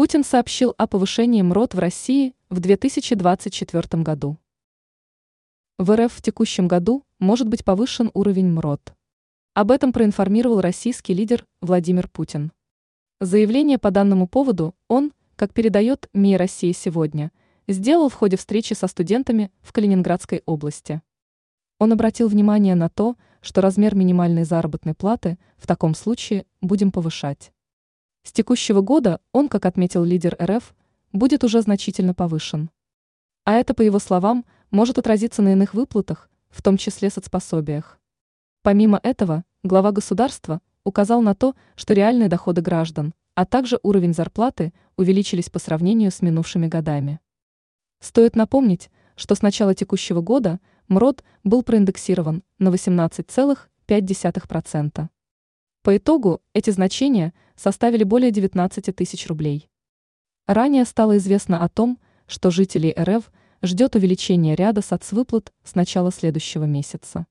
Путин сообщил о повышении МРОД в России в 2024 году. В РФ в текущем году может быть повышен уровень МРОД. Об этом проинформировал российский лидер Владимир Путин. Заявление по данному поводу он, как передает МИ России сегодня, сделал в ходе встречи со студентами в Калининградской области. Он обратил внимание на то, что размер минимальной заработной платы в таком случае будем повышать. С текущего года он, как отметил лидер РФ, будет уже значительно повышен. А это, по его словам, может отразиться на иных выплатах, в том числе соцпособиях. Помимо этого, глава государства указал на то, что реальные доходы граждан, а также уровень зарплаты увеличились по сравнению с минувшими годами. Стоит напомнить, что с начала текущего года МРОД был проиндексирован на 18,5%. По итогу эти значения составили более 19 тысяч рублей. Ранее стало известно о том, что жителей РФ ждет увеличение ряда соцвыплат с начала следующего месяца.